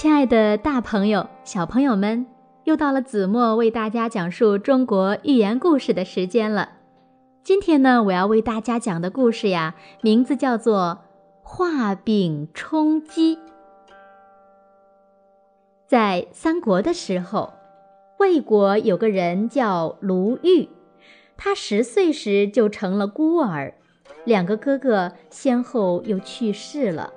亲爱的大朋友、小朋友们，又到了子墨为大家讲述中国寓言故事的时间了。今天呢，我要为大家讲的故事呀，名字叫做《画饼充饥》。在三国的时候，魏国有个人叫卢玉，他十岁时就成了孤儿，两个哥哥先后又去世了，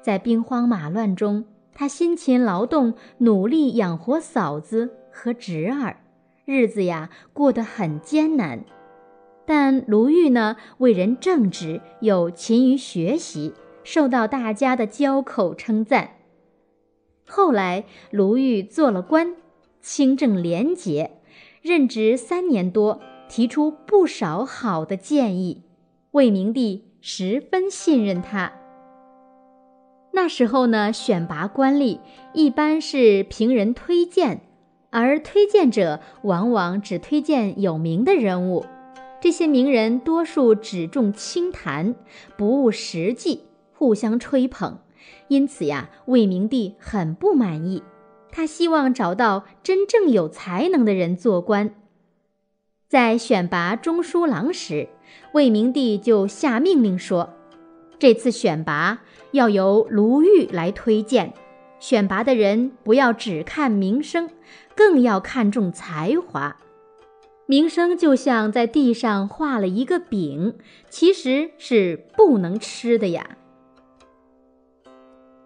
在兵荒马乱中。他辛勤劳动，努力养活嫂子和侄儿，日子呀过得很艰难。但卢玉呢，为人正直，又勤于学习，受到大家的交口称赞。后来，卢玉做了官，清正廉洁，任职三年多，提出不少好的建议，魏明帝十分信任他。那时候呢，选拔官吏一般是凭人推荐，而推荐者往往只推荐有名的人物。这些名人多数只重清谈，不务实际，互相吹捧。因此呀，魏明帝很不满意，他希望找到真正有才能的人做官。在选拔中书郎时，魏明帝就下命令说。这次选拔要由卢玉来推荐，选拔的人不要只看名声，更要看重才华。名声就像在地上画了一个饼，其实是不能吃的呀。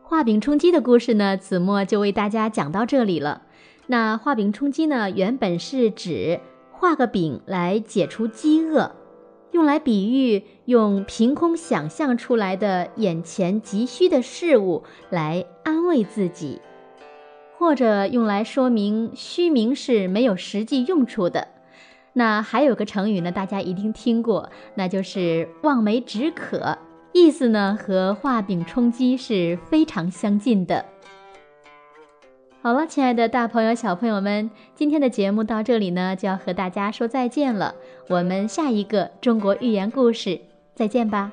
画饼充饥的故事呢，子墨就为大家讲到这里了。那画饼充饥呢，原本是指画个饼来解除饥饿。用来比喻用凭空想象出来的眼前急需的事物来安慰自己，或者用来说明虚名是没有实际用处的。那还有个成语呢，大家一定听过，那就是望梅止渴，意思呢和画饼充饥是非常相近的。好了，亲爱的大朋友、小朋友们，今天的节目到这里呢，就要和大家说再见了。我们下一个中国寓言故事再见吧。